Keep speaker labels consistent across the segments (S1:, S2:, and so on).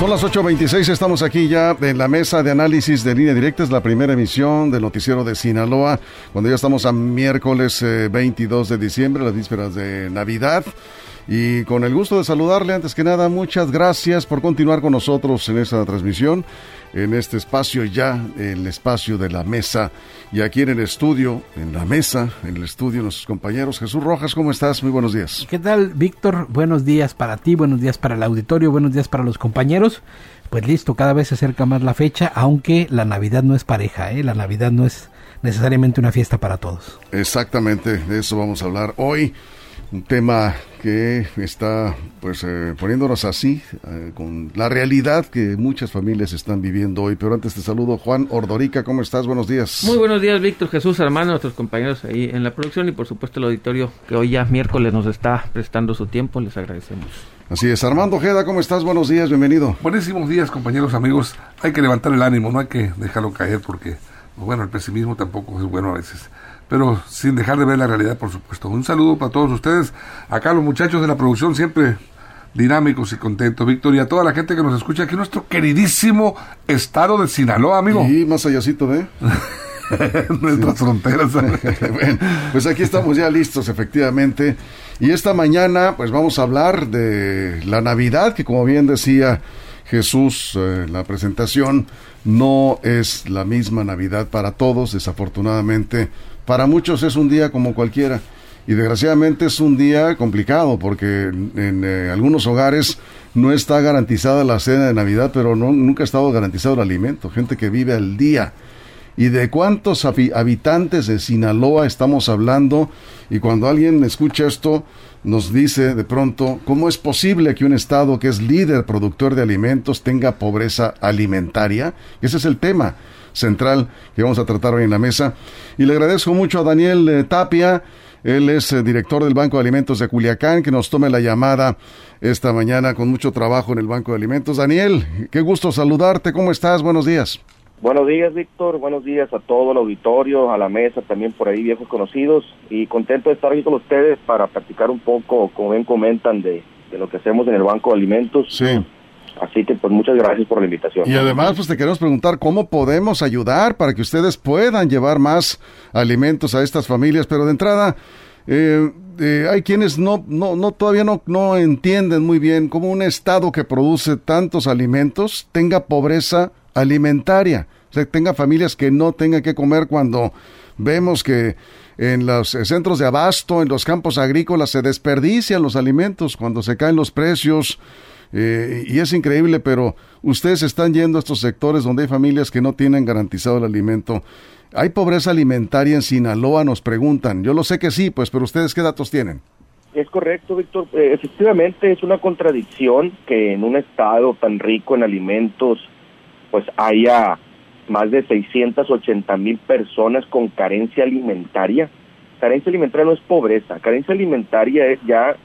S1: Son las 8.26, estamos aquí ya en la mesa de análisis de línea directa, es la primera emisión del noticiero de Sinaloa, cuando ya estamos a miércoles 22 eh, de diciembre, las vísperas de Navidad. Y con el gusto de saludarle, antes que nada, muchas gracias por continuar con nosotros en esta transmisión, en este espacio ya, el espacio de la mesa. Y aquí en el estudio, en la mesa, en el estudio, nuestros compañeros. Jesús Rojas, ¿cómo estás? Muy buenos días.
S2: ¿Qué tal, Víctor? Buenos días para ti, buenos días para el auditorio, buenos días para los compañeros. Pues listo, cada vez se acerca más la fecha, aunque la Navidad no es pareja, ¿eh? La Navidad no es necesariamente una fiesta para todos.
S1: Exactamente, de eso vamos a hablar hoy un tema que está pues eh, poniéndonos así eh, con la realidad que muchas familias están viviendo hoy. Pero antes te saludo Juan Ordorica, ¿cómo estás? Buenos días.
S3: Muy buenos días Víctor Jesús, hermano, nuestros compañeros ahí en la producción y por supuesto el auditorio que hoy ya miércoles nos está prestando su tiempo, les agradecemos.
S1: Así es, Armando Ojeda, ¿cómo estás? Buenos días, bienvenido.
S4: Buenísimos días compañeros, amigos. Hay que levantar el ánimo, no hay que dejarlo caer porque, bueno, el pesimismo tampoco es bueno a veces pero sin dejar de ver la realidad, por supuesto. Un saludo para todos ustedes, acá los muchachos de la producción, siempre dinámicos y contentos, Víctor, y a toda la gente que nos escucha aquí nuestro queridísimo estado de Sinaloa, amigo.
S1: Y más allácito de...
S4: nuestras fronteras.
S1: pues aquí estamos ya listos, efectivamente. Y esta mañana, pues vamos a hablar de la Navidad, que como bien decía Jesús eh, en la presentación, no es la misma Navidad para todos, desafortunadamente para muchos es un día como cualquiera. Y desgraciadamente es un día complicado porque en, eh, algunos hogares no está garantizada la cena de Navidad, pero no, nunca ha estado garantizado el alimento. Gente que vive al día. ¿Y de cuántos habitantes de Sinaloa estamos hablando? Y cuando alguien escucha esto, nos dice de pronto, ¿cómo es posible que un Estado que es líder productor de alimentos tenga pobreza alimentaria? Ese es el tema central que vamos a tratar hoy en la mesa. Y le agradezco mucho a Daniel eh, Tapia, él es eh, director del Banco de Alimentos de Culiacán, que nos tome la llamada esta mañana con mucho trabajo en el Banco de Alimentos. Daniel, qué gusto saludarte, ¿cómo estás? Buenos días.
S5: Buenos días, Víctor. Buenos días a todo el auditorio, a la mesa, también por ahí viejos conocidos. Y contento de estar aquí con ustedes para practicar un poco, como bien comentan, de, de lo que hacemos en el Banco de Alimentos.
S1: Sí.
S5: Así que pues muchas gracias por la invitación.
S1: Y además pues te queremos preguntar cómo podemos ayudar para que ustedes puedan llevar más alimentos a estas familias, pero de entrada eh, eh, hay quienes no, no, no todavía no, no entienden muy bien cómo un estado que produce tantos alimentos tenga pobreza alimentaria, o sea, tenga familias que no tengan que comer cuando vemos que en los centros de abasto, en los campos agrícolas se desperdician los alimentos cuando se caen los precios eh, y es increíble, pero ustedes están yendo a estos sectores donde hay familias que no tienen garantizado el alimento. ¿Hay pobreza alimentaria en Sinaloa? Nos preguntan. Yo lo sé que sí, pues, pero ustedes qué datos tienen?
S5: Es correcto, Víctor. Eh, efectivamente, es una contradicción que en un estado tan rico en alimentos, pues haya más de 680 mil personas con carencia alimentaria. Carencia alimentaria no es pobreza, carencia alimentaria es ya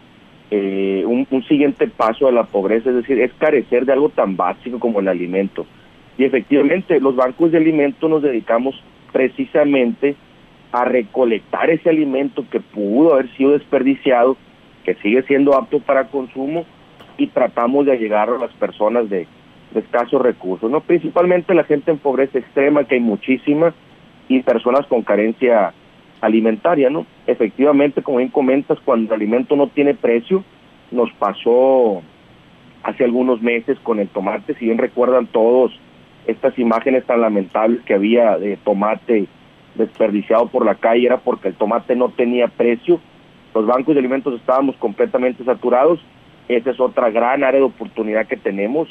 S5: eh, un, siguiente paso a la pobreza, es decir, es carecer de algo tan básico como el alimento. Y efectivamente, los bancos de alimentos nos dedicamos precisamente a recolectar ese alimento que pudo haber sido desperdiciado, que sigue siendo apto para consumo, y tratamos de llegar a las personas de, de escasos recursos, ¿no? Principalmente la gente en pobreza extrema, que hay muchísima, y personas con carencia alimentaria, ¿no? Efectivamente, como bien comentas, cuando el alimento no tiene precio, nos pasó hace algunos meses con el tomate, si bien recuerdan todos estas imágenes tan lamentables que había de tomate desperdiciado por la calle, era porque el tomate no tenía precio, los bancos de alimentos estábamos completamente saturados, esa es otra gran área de oportunidad que tenemos,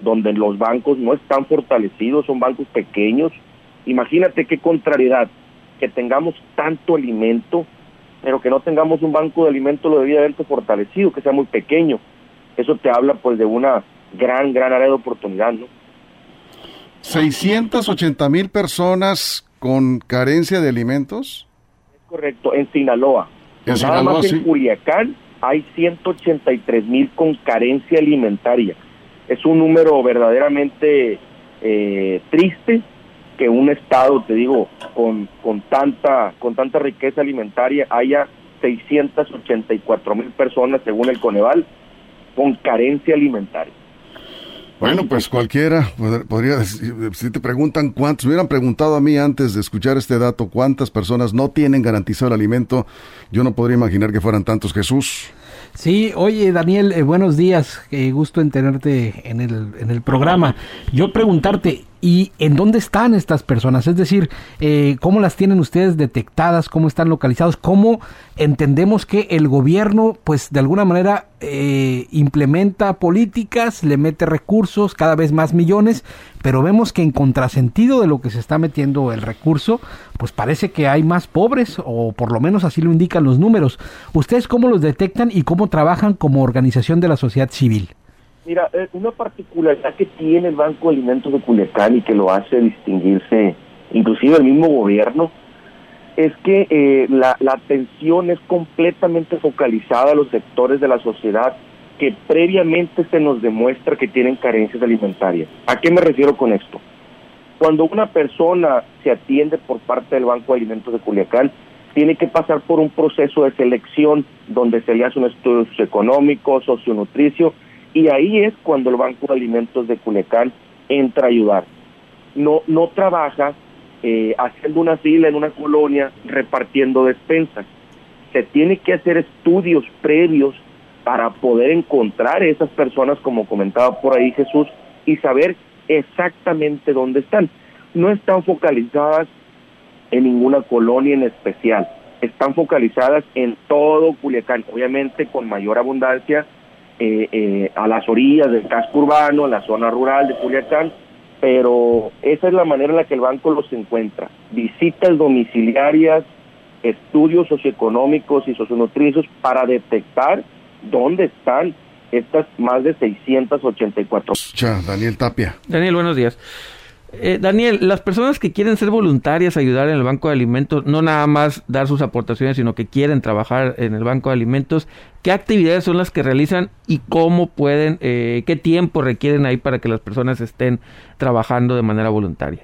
S5: donde los bancos no están fortalecidos, son bancos pequeños, imagínate qué contrariedad, que tengamos tanto alimento, pero que no tengamos un banco de alimentos lo debidamente fortalecido, que sea muy pequeño. Eso te habla pues de una gran, gran área de oportunidad, ¿no?
S1: 680 mil personas con carencia de alimentos.
S5: Es correcto, en Sinaloa.
S1: En
S5: Nada
S1: Sinaloa,
S5: más
S1: sí.
S5: en Culiacán hay 183 mil con carencia alimentaria. Es un número verdaderamente eh, triste que un estado, te digo, con, con tanta con tanta riqueza alimentaria haya 684 mil personas, según el Coneval, con carencia alimentaria.
S1: Bueno, pues cualquiera pod- podría decir, si te preguntan cuántos, me hubieran preguntado a mí antes de escuchar este dato, cuántas personas no tienen garantizado el alimento, yo no podría imaginar que fueran tantos, Jesús.
S2: Sí, oye Daniel, eh, buenos días, qué gusto en tenerte en el, en el programa. Yo preguntarte, ¿y en dónde están estas personas? Es decir, eh, ¿cómo las tienen ustedes detectadas? ¿Cómo están localizados? ¿Cómo entendemos que el gobierno, pues de alguna manera, eh, implementa políticas, le mete recursos, cada vez más millones, pero vemos que en contrasentido de lo que se está metiendo el recurso, pues parece que hay más pobres, o por lo menos así lo indican los números. ¿Ustedes cómo los detectan y cómo trabajan como organización de la sociedad civil?
S5: Mira, eh, una particularidad que tiene el Banco de Alimentos de Culiacán y que lo hace distinguirse, inclusive el mismo gobierno, es que eh, la, la atención es completamente focalizada a los sectores de la sociedad que previamente se nos demuestra que tienen carencias alimentarias. ¿A qué me refiero con esto? Cuando una persona se atiende por parte del Banco de Alimentos de Culiacán, tiene que pasar por un proceso de selección donde se le hace un estudio socioeconómico, socionutricio, y ahí es cuando el Banco de Alimentos de Culiacán entra a ayudar. No, no trabaja eh, haciendo una fila en una colonia repartiendo despensas. Se tiene que hacer estudios previos para poder encontrar esas personas, como comentaba por ahí Jesús, y saber exactamente dónde están. No están focalizadas en ninguna colonia en especial, están focalizadas en todo Culiacán, obviamente con mayor abundancia eh, eh, a las orillas del casco urbano, en la zona rural de Culiacán, pero esa es la manera en la que el banco los encuentra. Visitas domiciliarias, estudios socioeconómicos y socionutricios para detectar dónde están estas más de 684.
S1: Cha, Daniel Tapia.
S3: Daniel, buenos días. Eh, Daniel, las personas que quieren ser voluntarias, ayudar en el Banco de Alimentos, no nada más dar sus aportaciones, sino que quieren trabajar en el Banco de Alimentos, ¿qué actividades son las que realizan y cómo pueden, eh, qué tiempo requieren ahí para que las personas estén trabajando de manera voluntaria?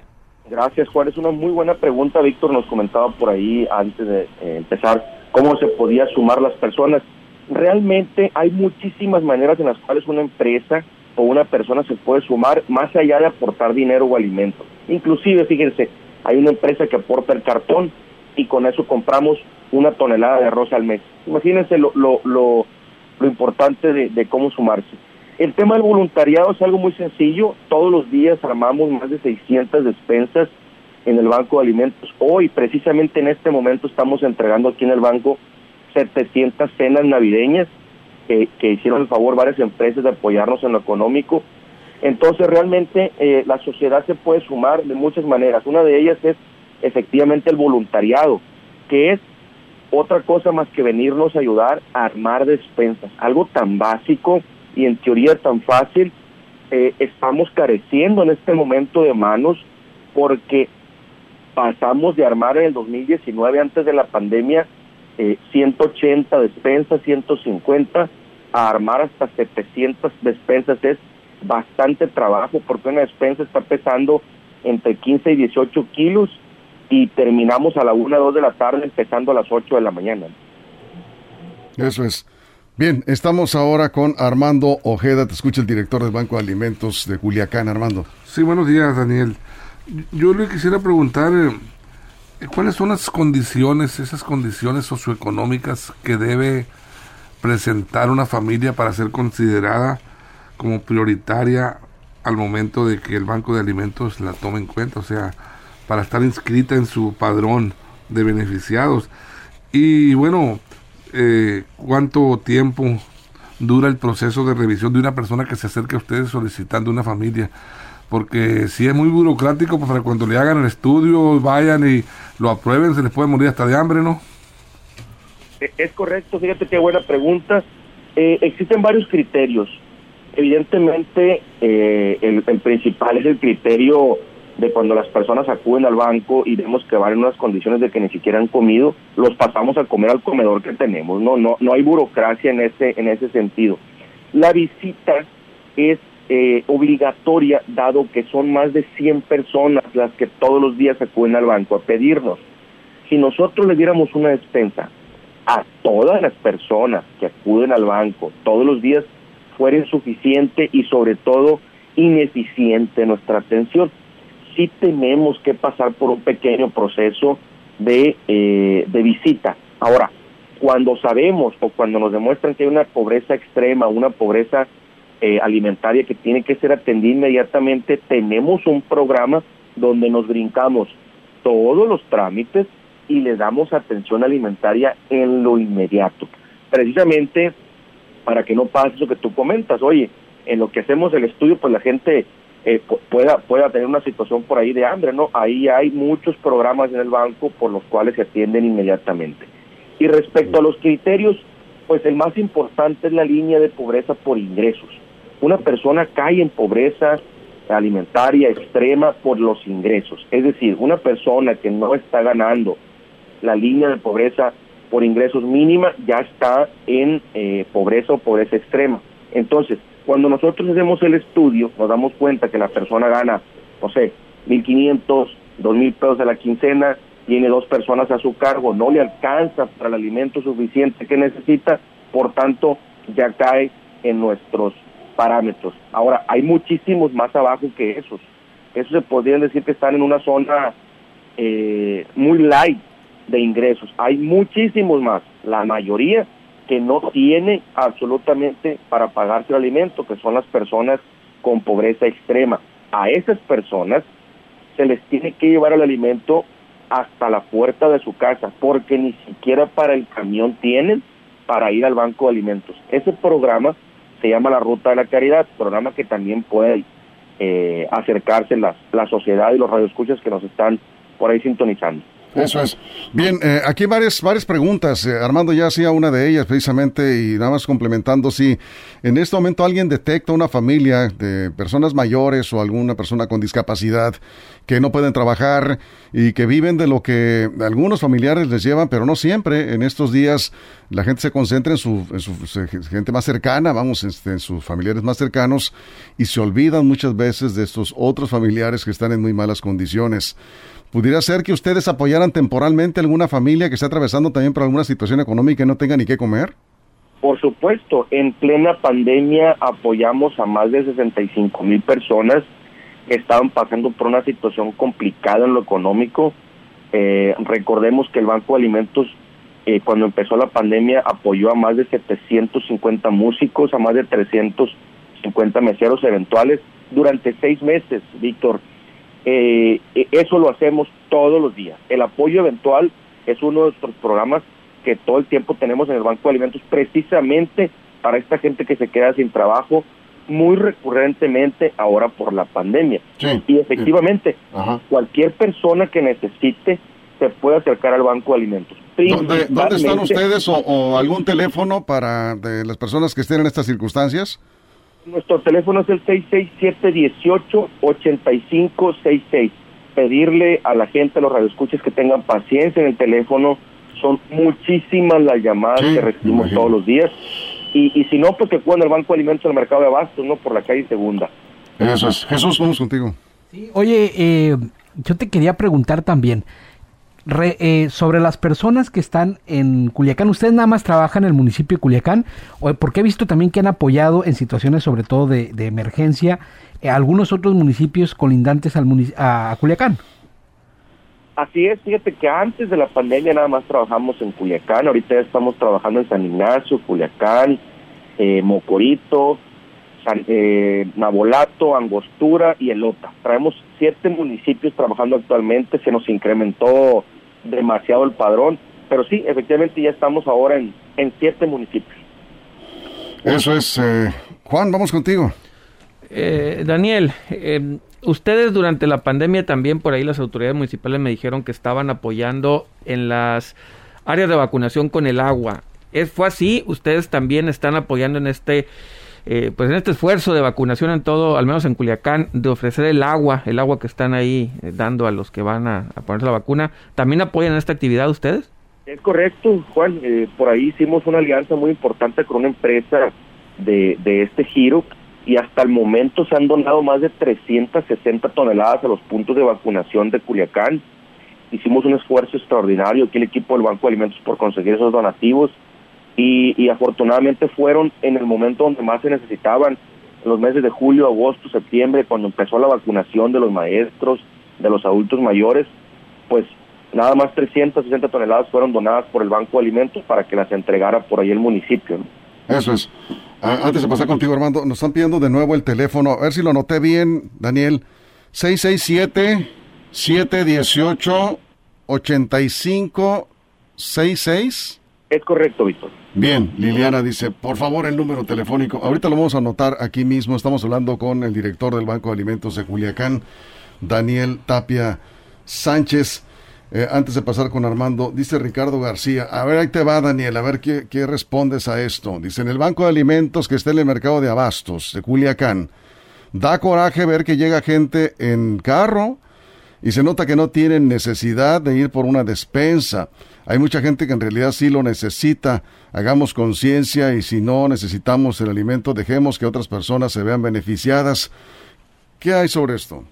S5: Gracias, Juan. Es una muy buena pregunta. Víctor nos comentaba por ahí antes de eh, empezar cómo se podía sumar las personas. Realmente hay muchísimas maneras en las cuales una empresa o una persona se puede sumar más allá de aportar dinero o alimentos. Inclusive, fíjense, hay una empresa que aporta el cartón y con eso compramos una tonelada de arroz al mes. Imagínense lo, lo, lo, importante de, de cómo sumarse. El tema del voluntariado es algo muy sencillo. Todos los días armamos más de 600 despensas en el Banco de Alimentos. Hoy, precisamente en este momento, estamos entregando aquí en el banco 700 cenas navideñas que, hicieron el favor varias empresas de apoyarnos en lo económico. Entonces, realmente eh, la sociedad se puede sumar de muchas maneras. Una de ellas es efectivamente el voluntariado, que es otra cosa más que venirnos a ayudar a armar despensas. Algo tan básico y en teoría tan fácil, eh, estamos careciendo en este momento de manos porque pasamos de armar en el 2019, antes de la pandemia, eh, 180 despensas, 150, a armar hasta 700 despensas. Es bastante trabajo porque una despensa está pesando entre 15 y 18 kilos y terminamos a la 1, 2 de la tarde, empezando a las 8 de la mañana.
S1: Eso es. Bien, estamos ahora con Armando Ojeda, te escucha el director del Banco de Alimentos de Culiacán, Armando.
S4: Sí, buenos días, Daniel. Yo le quisiera preguntar, eh, ¿cuáles son las condiciones, esas condiciones socioeconómicas que debe presentar una familia para ser considerada como prioritaria al momento de que el Banco de Alimentos la tome en cuenta? O sea, para estar inscrita en su padrón de beneficiados. Y bueno, eh, ¿cuánto tiempo dura el proceso de revisión de una persona que se acerque a ustedes solicitando una familia? Porque si es muy burocrático, pues para cuando le hagan el estudio, vayan y lo aprueben, se les puede morir hasta de hambre, ¿no?
S5: Es correcto, fíjate qué buena pregunta. Eh, existen varios criterios. Evidentemente, eh, el, el, principal es el criterio de cuando las personas acuden al banco y vemos que van en unas condiciones de que ni siquiera han comido, los pasamos a comer al comedor que tenemos. No, no, no hay burocracia en ese, en ese sentido. La visita es eh, obligatoria, dado que son más de 100 personas las que todos los días acuden al banco a pedirnos. Si nosotros le diéramos una despensa a todas las personas que acuden al banco todos los días, fuera insuficiente y sobre todo ineficiente nuestra atención sí tenemos que pasar por un pequeño proceso de, eh, de visita. Ahora, cuando sabemos o cuando nos demuestran que hay una pobreza extrema, una pobreza eh, alimentaria que tiene que ser atendida inmediatamente, tenemos un programa donde nos brincamos todos los trámites y le damos atención alimentaria en lo inmediato. Precisamente para que no pase eso que tú comentas, oye, en lo que hacemos el estudio, pues la gente eh, pueda, pueda tener una situación por ahí de hambre, ¿no? Ahí hay muchos programas en el banco por los cuales se atienden inmediatamente. Y respecto a los criterios, pues el más importante es la línea de pobreza por ingresos. Una persona cae en pobreza alimentaria extrema por los ingresos. Es decir, una persona que no está ganando la línea de pobreza por ingresos mínima ya está en eh, pobreza o pobreza extrema. Entonces, cuando nosotros hacemos el estudio, nos damos cuenta que la persona gana, no sé, 1.500, 2.000 pesos a la quincena, tiene dos personas a su cargo, no le alcanza para el alimento suficiente que necesita, por tanto, ya cae en nuestros parámetros. Ahora, hay muchísimos más abajo que esos. Eso se podría decir que están en una zona eh, muy light de ingresos. Hay muchísimos más. La mayoría que no tiene absolutamente para pagarse el alimento, que son las personas con pobreza extrema. A esas personas se les tiene que llevar el alimento hasta la puerta de su casa, porque ni siquiera para el camión tienen para ir al banco de alimentos. Ese programa se llama la Ruta de la Caridad, programa que también puede eh, acercarse la, la sociedad y los radioescuchas que nos están por ahí sintonizando.
S1: Eso es. Bien, eh, aquí varias, varias preguntas. Eh, Armando ya hacía una de ellas precisamente y nada más complementando si en este momento alguien detecta una familia de personas mayores o alguna persona con discapacidad que no pueden trabajar y que viven de lo que algunos familiares les llevan, pero no siempre. En estos días la gente se concentra en su, en su gente más cercana, vamos, este, en sus familiares más cercanos y se olvidan muchas veces de estos otros familiares que están en muy malas condiciones. ¿Pudiera ser que ustedes apoyaran temporalmente a alguna familia que está atravesando también por alguna situación económica y no tenga ni qué comer?
S5: Por supuesto, en plena pandemia apoyamos a más de 65 mil personas que estaban pasando por una situación complicada en lo económico. Eh, recordemos que el Banco de Alimentos, eh, cuando empezó la pandemia, apoyó a más de 750 músicos, a más de 350 meseros eventuales durante seis meses, Víctor eh, e, eso lo hacemos todos los días. El apoyo eventual es uno de nuestros programas que todo el tiempo tenemos en el Banco de Alimentos precisamente para esta gente que se queda sin trabajo muy recurrentemente ahora por la pandemia. y efectivamente, cualquier persona que necesite se puede acercar al Banco de Alimentos.
S1: ¿Dónde, están ustedes o, o, algún teléfono para de las personas que estén en estas circunstancias?
S5: Nuestro teléfono es el 667-18-8566. Pedirle a la gente, a los radioescuches, que tengan paciencia en el teléfono. Son muchísimas las llamadas que recibimos todos los días. Y, y si no, pues que cuando el Banco de Alimentos en el mercado de Abastos, ¿no? Por la calle Segunda.
S1: Eso es. Jesús, vamos contigo.
S2: Oye, eh, yo te quería preguntar también. Eh, sobre las personas que están en Culiacán, ¿ustedes nada más trabajan en el municipio de Culiacán? O, porque he visto también que han apoyado en situaciones sobre todo de, emergencia eh, algunos otros municipios colindantes al a, Culiacán.
S5: Así es, fíjate que antes de la pandemia nada más trabajamos en Culiacán, ahorita ya estamos trabajando en San Ignacio, Culiacán, eh, Mocorito, San, Nabolato, Angostura y Elota. Traemos siete municipios trabajando actualmente, se nos incrementó demasiado el padrón, pero sí, efectivamente ya estamos ahora en, en siete municipios.
S1: Eso es. Eh, Juan, vamos contigo.
S3: Eh, Daniel, eh, ustedes durante la pandemia también por ahí las autoridades municipales me dijeron que estaban apoyando en las áreas de vacunación con el agua. ¿Es, ¿Fue así? ¿Ustedes también están apoyando en este eh, pues en este esfuerzo de vacunación en todo, al menos en Culiacán, de ofrecer el agua, el agua que están ahí eh, dando a los que van a, ponerse la vacuna, ¿también apoyan esta actividad ustedes?
S5: Es correcto, Juan. Eh, por ahí hicimos una alianza muy importante con una empresa de, de este giro y hasta el momento se han donado más de 360 toneladas a los puntos de vacunación de Culiacán. Hicimos un esfuerzo extraordinario aquí el equipo del Banco de Alimentos por conseguir esos donativos y, afortunadamente fueron en el momento donde más se necesitaban, en los meses de julio, agosto, septiembre, cuando empezó la vacunación de los maestros, de los adultos mayores, pues nada más 360 toneladas fueron donadas por el Banco de Alimentos para que las entregara por ahí el municipio.
S1: Eso es. Antes de pasar contigo, Armando, nos están pidiendo de nuevo el teléfono. A ver si lo noté bien, Daniel. 667-718-8566.
S5: Es correcto, Víctor.
S1: Bien, Liliana dice, por favor, el número telefónico. Ahorita lo vamos a anotar aquí mismo. Estamos hablando con el director del Banco de Alimentos de Culiacán, Daniel Tapia Sánchez. Eh, antes de pasar con Armando, dice Ricardo García, a ver, ahí te va Daniel, a ver qué, qué respondes a esto. Dice, en el Banco de Alimentos que está en el mercado de Abastos, de Culiacán, da coraje ver que llega gente en carro y se nota que no tienen necesidad de ir por una despensa. Hay mucha gente que en realidad sí lo necesita. Hagamos conciencia y si no necesitamos el alimento, dejemos que otras personas se vean beneficiadas. ¿Qué hay sobre esto?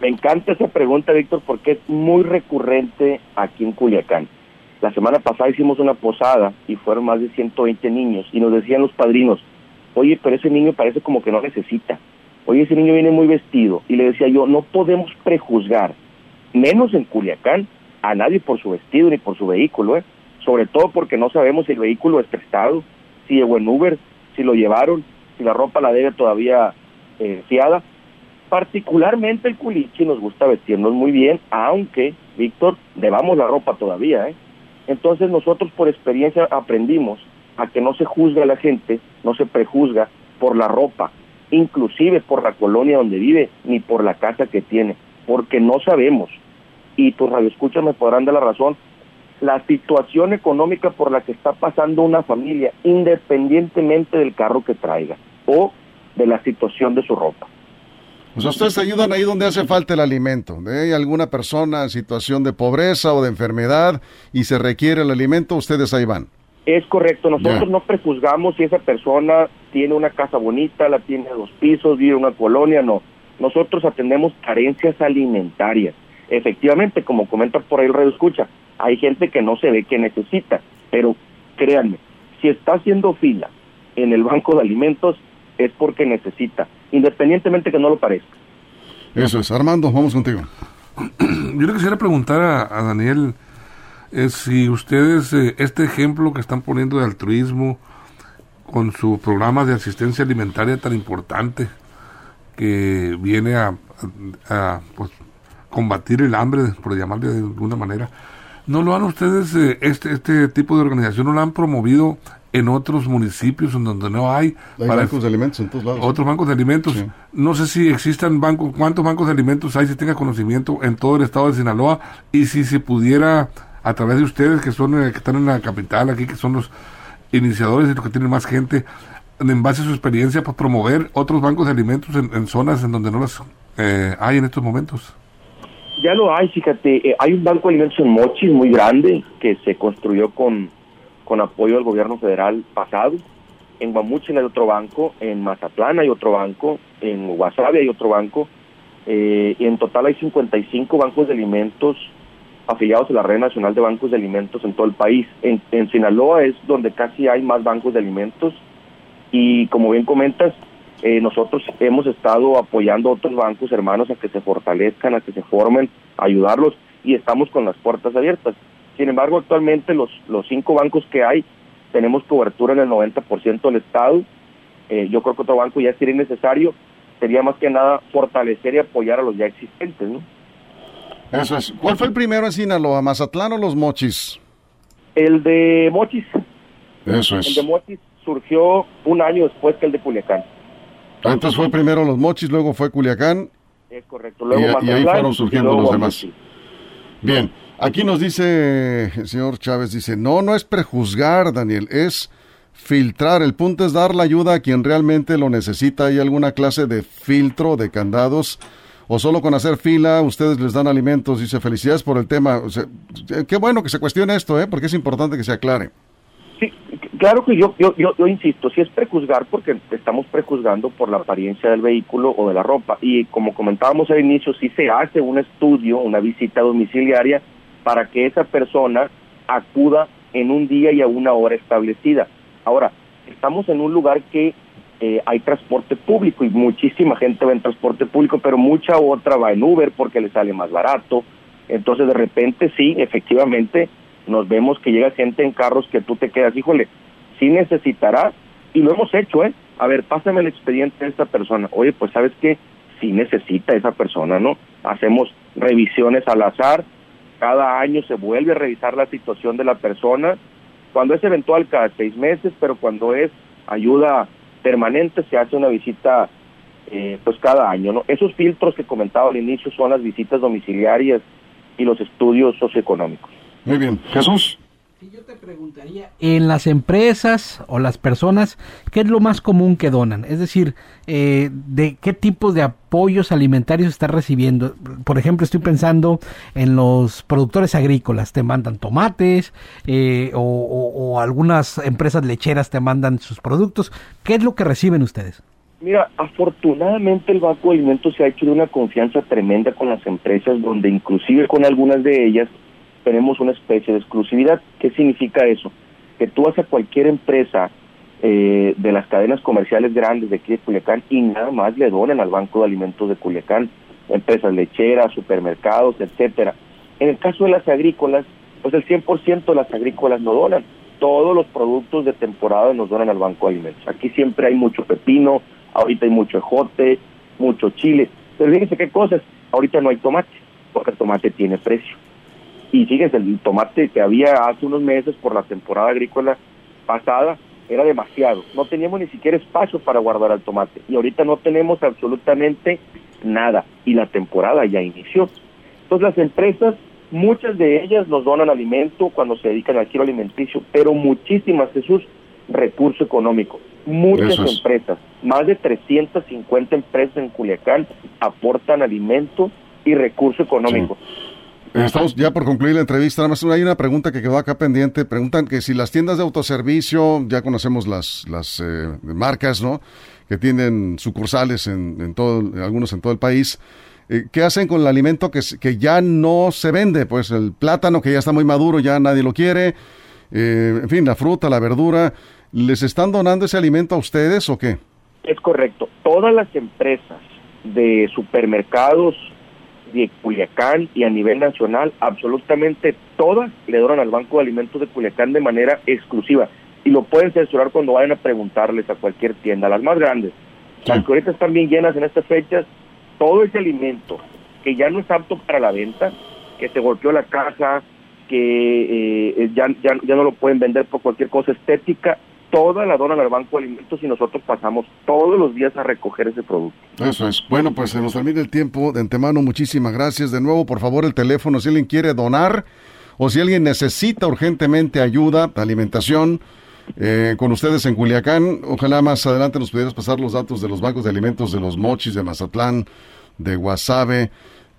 S5: Me encanta esa pregunta, Víctor, porque es muy recurrente aquí en Culiacán. La semana pasada hicimos una posada y fueron más de 120 niños y nos decían los padrinos, oye, pero ese niño parece como que no necesita. Oye, ese niño viene muy vestido. Y le decía yo, no podemos prejuzgar, menos en Culiacán, a nadie por su vestido ni por su vehículo, ¿eh? sobre todo porque no sabemos si el vehículo es prestado, si llegó en Uber, si lo llevaron, si la ropa la debe todavía eh, fiada. Particularmente el culichi nos gusta vestirnos muy bien, aunque, Víctor, debamos la ropa todavía. ¿eh? Entonces nosotros por experiencia aprendimos a que no se juzga a la gente, no se prejuzga por la ropa, inclusive por la colonia donde vive, ni por la casa que tiene, porque no sabemos y tus radioescuchas me podrán dar la razón, la situación económica por la que está pasando una familia, independientemente del carro que traiga o de la situación de su ropa.
S1: Pues ustedes ayudan ahí donde hace falta el alimento. Hay alguna persona en situación de pobreza o de enfermedad y se requiere el alimento, ustedes ahí van.
S5: Es correcto, nosotros no prejuzgamos si esa persona tiene una casa bonita, la tiene a dos pisos, vive en una colonia, no. Nosotros atendemos carencias alimentarias efectivamente, como comenta por ahí el radio escucha, hay gente que no se ve que necesita, pero créanme, si está haciendo fila en el banco de alimentos es porque necesita, independientemente que no lo parezca.
S1: Eso es, Armando, vamos contigo.
S4: Yo le quisiera preguntar a, Daniel es si ustedes, eh, este ejemplo que están poniendo de altruismo con su programa de asistencia alimentaria tan importante que viene a, a pues, combatir el hambre, por llamarle de alguna manera. ¿No lo han ustedes, eh, este, este tipo de organización, no lo han promovido en otros municipios en donde no hay,
S1: hay bancos de alimentos en todos lados.
S4: Otros bancos de alimentos. No sé si existan bancos, cuántos bancos de alimentos hay, si tenga conocimiento en todo el estado de Sinaloa y si se pudiera, a través de ustedes que son eh, que están en la capital aquí, que son los iniciadores y los que tienen más gente, en base a su experiencia, pues promover otros bancos de alimentos en, zonas en donde no las eh, hay en estos momentos.
S5: Ya lo hay, fíjate, eh, hay un banco de alimentos en Mochis muy grande que se construyó con, con apoyo del gobierno federal pasado. En Guamuchil hay otro banco, en Mazatlán hay otro banco, en Guasave hay otro banco, eh, y en total hay 55 bancos de alimentos afiliados a la Red Nacional de Bancos de Alimentos en todo el país. En, en Sinaloa es donde casi hay más bancos de alimentos y como bien comentas, eh, nosotros hemos estado apoyando a otros bancos hermanos a que se fortalezcan, a que se formen, a ayudarlos y estamos con las puertas abiertas. Sin embargo, actualmente los, los cinco bancos que hay tenemos cobertura en el 90% del Estado. Eh, yo creo que otro banco ya sería necesario. Sería más que nada fortalecer y apoyar a los ya existentes. ¿no?
S1: Eso es. ¿Cuál fue el primero en Sinaloa, Mazatlán o los Mochis?
S5: El de Mochis.
S1: Eso es.
S5: El de Mochis surgió un año después que el de Culiacán.
S1: Entonces fue primero los Mochis, luego fue Culiacán.
S5: Es correcto. Luego
S1: y, ahí fueron surgiendo los demás. Bien, aquí nos dice el señor Chávez, dice, no, no es prejuzgar, Daniel, es filtrar. El punto es dar la ayuda a quien realmente lo necesita. ¿Hay alguna clase de filtro, de candados? ¿O solo con hacer fila ustedes les dan alimentos? Dice, felicidades por el tema. qué bueno que se cuestione esto, ¿eh? porque es importante que se aclare.
S5: Sí, claro que yo, yo, yo, insisto, si es prejuzgar porque estamos prejuzgando por la apariencia del vehículo o de la ropa. Y como comentábamos al inicio, si se hace un estudio, una visita domiciliaria para que esa persona acuda en un día y a una hora establecida. Ahora, estamos en un lugar que eh, hay transporte público y muchísima gente va en transporte público, pero mucha otra va en Uber porque le sale más barato. Entonces, de repente, sí, efectivamente, nos vemos que llega gente en carros que tú te quedas, híjole, sí necesitará, y lo hemos hecho, ¿eh? A ver, pásame el expediente de esta persona. Oye, pues sabes que sí necesita esa persona, ¿no? Hacemos revisiones al azar, cada año se vuelve a revisar la situación de la persona, cuando es eventual cada seis meses, pero cuando es ayuda permanente se hace una visita eh, pues cada año, ¿no? Esos filtros que comentaba al inicio son las visitas domiciliarias y los estudios socioeconómicos.
S1: Muy bien. Jesús.
S2: yo te preguntaría, en las empresas o las personas, ¿qué es lo más común que donan? Es decir, eh, ¿de qué tipo de apoyos alimentarios estás recibiendo? Por ejemplo, estoy pensando en los productores agrícolas, te mandan tomates eh, o, o algunas empresas lecheras te mandan sus productos. ¿Qué es lo que reciben ustedes?
S5: Mira, afortunadamente el Banco de Alimentos se ha hecho de una confianza tremenda con las empresas, donde inclusive con algunas de ellas tenemos una especie de exclusividad. ¿Qué significa eso? Que tú vas a cualquier empresa eh, de las cadenas comerciales grandes de aquí de Culiacán y nada más le donan al Banco de Alimentos de Culiacán, empresas lecheras, supermercados, etcétera. En el caso de las agrícolas, pues el 100% de las agrícolas no donan. Todos los productos de temporada nos donan al Banco de Alimentos. Aquí siempre hay mucho pepino, ahorita hay mucho ejote, mucho chile. Pero fíjense qué cosas, ahorita no hay tomate, porque el tomate tiene precio. Y fíjense, el tomate que había hace unos meses por la temporada agrícola pasada era demasiado. No teníamos ni siquiera espacio para guardar el tomate. Y ahorita no tenemos absolutamente nada. Y la temporada ya inició. Entonces las empresas, muchas de ellas nos donan alimento cuando se dedican al giro alimenticio, pero muchísimas, Jesús, recurso económico. Muchas empresas, más de 350 empresas en Culiacán aportan alimento y recurso económico.
S1: Estamos ya por concluir la entrevista. Nada más hay una pregunta que quedó acá pendiente. Preguntan que si las tiendas de autoservicio, ya conocemos las, las eh, marcas, ¿no? Que tienen sucursales en, en todo, algunos en todo el país. Eh, ¿Qué hacen con el alimento que, que ya no se vende? Pues el plátano que ya está muy maduro, ya nadie lo quiere. Eh, en fin, la fruta, la verdura. ¿Les están donando ese alimento a ustedes o qué?
S5: Es correcto. Todas las empresas de supermercados, de Culiacán y a nivel nacional, absolutamente todas le donan al Banco de Alimentos de Culiacán de manera exclusiva. Y lo pueden censurar cuando vayan a preguntarles a cualquier tienda, las más grandes. Las que ahorita están bien llenas en estas fechas, todo ese alimento que ya no es apto para la venta, que se golpeó la casa, que eh, ya, ya, ya no lo pueden vender por cualquier cosa estética, toda la donan al Banco de Alimentos y nosotros pasamos todos los días a recoger ese producto.
S1: Eso es. Bueno, pues se nos termina el tiempo. De antemano, muchísimas gracias. De nuevo, por favor, el teléfono si alguien quiere donar o si alguien necesita urgentemente ayuda, alimentación. Eh, con ustedes en Culiacán. Ojalá más adelante nos pudieras pasar los datos de los bancos de alimentos de los Mochis, de Mazatlán, de Guasave,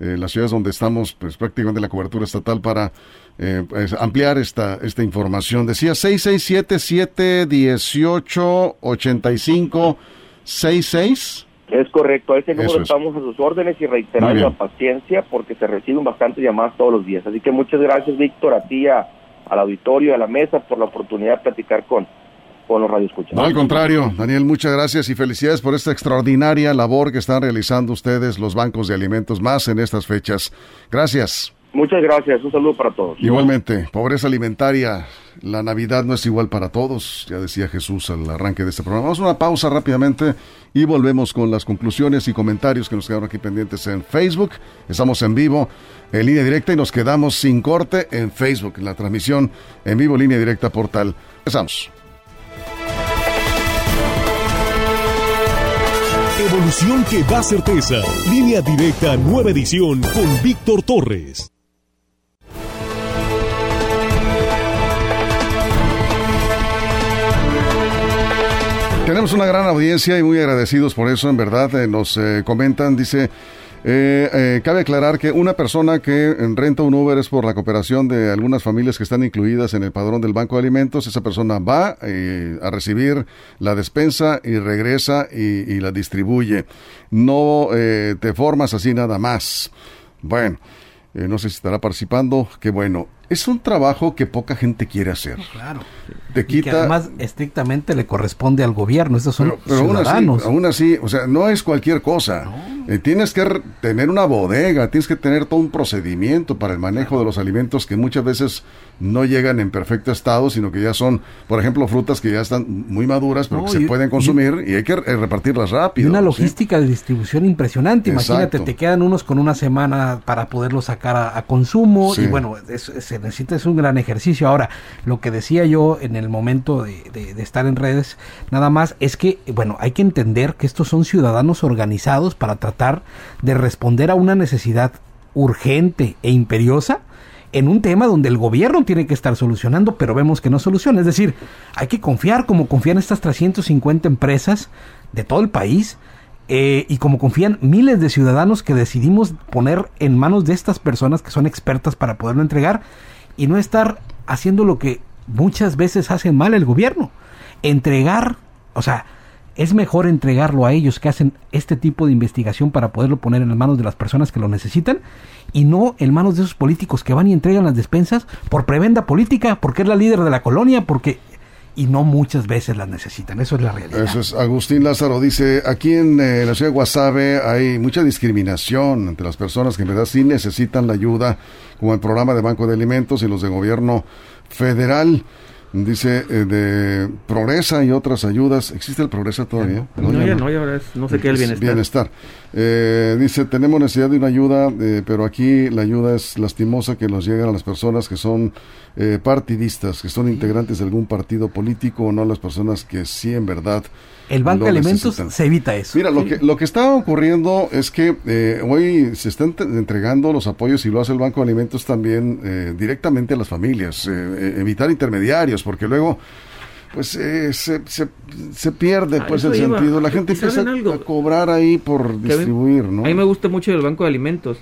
S1: eh, las ciudades donde estamos, pues prácticamente la cobertura estatal para eh, pues, ampliar esta, esta información. Decía 6677-1885-66.
S5: Es correcto, a ese número estamos a sus órdenes y reiterar la paciencia porque se reciben bastantes llamadas todos los días. Así que muchas gracias, Víctor, a ti, al auditorio, a la mesa, por la oportunidad de platicar con, con los radioescuchas.
S1: No, al contrario, Daniel, muchas gracias y felicidades por esta extraordinaria labor que están realizando ustedes, los bancos de alimentos, más en estas fechas. Gracias.
S5: Muchas gracias, un saludo para todos.
S1: Igualmente, pobreza alimentaria, la Navidad no es igual para todos, ya decía Jesús al arranque de este programa. Vamos a una pausa rápidamente y volvemos con las conclusiones y comentarios que nos quedaron aquí pendientes en Facebook. Estamos en vivo, en línea directa y nos quedamos sin corte en Facebook, en la transmisión en vivo, línea directa portal. Empezamos.
S6: Evolución que da certeza. Línea directa, nueva edición con Víctor Torres.
S1: tenemos una gran audiencia y muy agradecidos por eso, en verdad. Eh, nos eh, comentan, dice, eh, eh, cabe aclarar que una persona que renta un Uber es por la cooperación de algunas familias que están incluidas en el padrón del Banco de Alimentos. Esa persona va eh, a recibir la despensa y regresa y, y la distribuye. No eh, te formas así nada más. Bueno, eh, no sé si estará participando. Qué bueno. Es un trabajo que poca gente quiere hacer.
S2: Claro.
S1: Te
S2: Y que
S1: quita.
S2: además estrictamente le corresponde al gobierno. Estos son
S1: Pero, pero aún así,
S2: ciudadanos.
S1: aún así, o sea, no es cualquier cosa. Eh, tienes que tener una bodega, tienes que tener todo un procedimiento para el manejo de los alimentos que muchas veces no llegan en perfecto estado, sino que ya son, por ejemplo, frutas que ya están muy maduras, pero
S2: No,
S1: que se pueden consumir y, hay que eh, repartirlas
S2: Y
S1: rápido.
S2: una
S1: ¿sí?
S2: logística de distribución impresionante. Imagínate,
S1: Exacto.
S2: te quedan unos con una semana para poderlos sacar a, a consumo.
S1: Sí.
S2: Y bueno, es- es- necesita, es un gran ejercicio. Ahora, lo que decía yo en el momento de, estar en redes, nada más, es que, bueno, hay que entender que estos son ciudadanos organizados para tratar de responder a una necesidad urgente e imperiosa en un tema donde el gobierno tiene que estar solucionando, pero vemos que no soluciona. Es decir, hay que confiar como confían estas 350 empresas de todo el país eh, y como confían miles de ciudadanos que decidimos poner en manos de estas personas que son expertas para poderlo entregar y no estar haciendo lo que muchas veces hace mal el gobierno. Entregar, o sea, es mejor entregarlo a ellos que hacen este tipo de investigación para poderlo poner en las manos de las personas que lo necesitan y no en manos de esos políticos que van y entregan las despensas por prebenda política, porque es la líder de la colonia, porque y no muchas veces las necesitan. Eso es la realidad.
S1: Eso es, Agustín Lázaro dice, aquí en eh, la ciudad de Guasave hay mucha discriminación entre las personas que en verdad sí necesitan la ayuda, como el programa de Banco de Alimentos y los de gobierno federal. Dice, eh, de Progresa y otras ayudas. ¿Existe el Progresa todavía?
S3: No, ya no, ya ahora es no sé qué el
S1: Es
S3: bienestar.
S1: Eh, dice, tenemos necesidad de una ayuda, eh, pero aquí la ayuda es lastimosa que nos llegan a las personas que son eh, partidistas, que son integrantes de algún partido político o no las personas que sí en verdad
S2: El Banco de Alimentos
S1: necesitan.
S2: se evita eso.
S1: Mira, lo que, lo que está ocurriendo es que eh, hoy se están entregando los apoyos y lo hace el Banco de Alimentos también eh, directamente a las familias, eh, evitar intermediarios, porque luego pues eh, se, se, se pierde
S3: A
S1: pues el
S3: iba.
S1: sentido. La
S3: ¿Y
S1: gente empieza
S3: algo?
S1: a cobrar ahí por
S3: Que a mí-
S1: distribuir, ¿no?
S3: A mí me gusta mucho el Banco de Alimentos,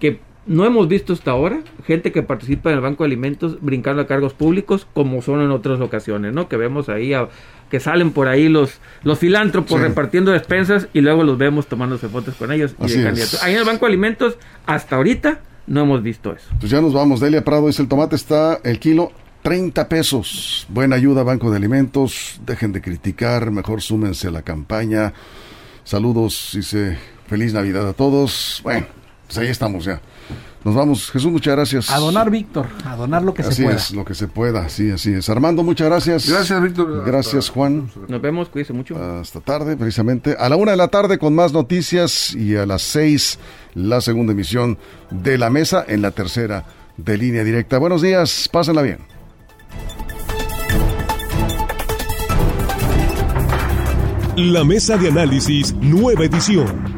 S3: que no hemos visto hasta ahora gente que participa en el Banco de Alimentos brincando a cargos públicos como son en otras ocasiones, ¿no? Que vemos ahí a- que salen por ahí los los filántropos
S1: Sí.
S3: repartiendo despensas y luego los vemos tomándose fotos con ellos y de candidatos. Ahí en el Banco de Alimentos hasta ahorita no hemos visto eso.
S1: Pues ya nos vamos. Delia Prado dice, el tomate está el kilo 30 pesos. Buena ayuda, Banco de Alimentos. Dejen de criticar, mejor súmense a la campaña. Saludos, dice, feliz Navidad a todos. Bueno, pues ahí estamos ya. Nos vamos. Jesús, muchas gracias.
S2: A donar, Víctor, a donar lo que
S1: Así
S2: se pueda.
S1: es, lo que se pueda, sí, así es. Armando, muchas gracias.
S4: Gracias, Víctor.
S1: Gracias, Juan.
S3: Nos vemos, cuídense mucho.
S1: Hasta tarde, precisamente. A la una de la tarde con más noticias y a las seis la segunda emisión de la mesa en la tercera de línea directa. Buenos días, pásenla bien.
S6: La mesa de análisis, nueva edición.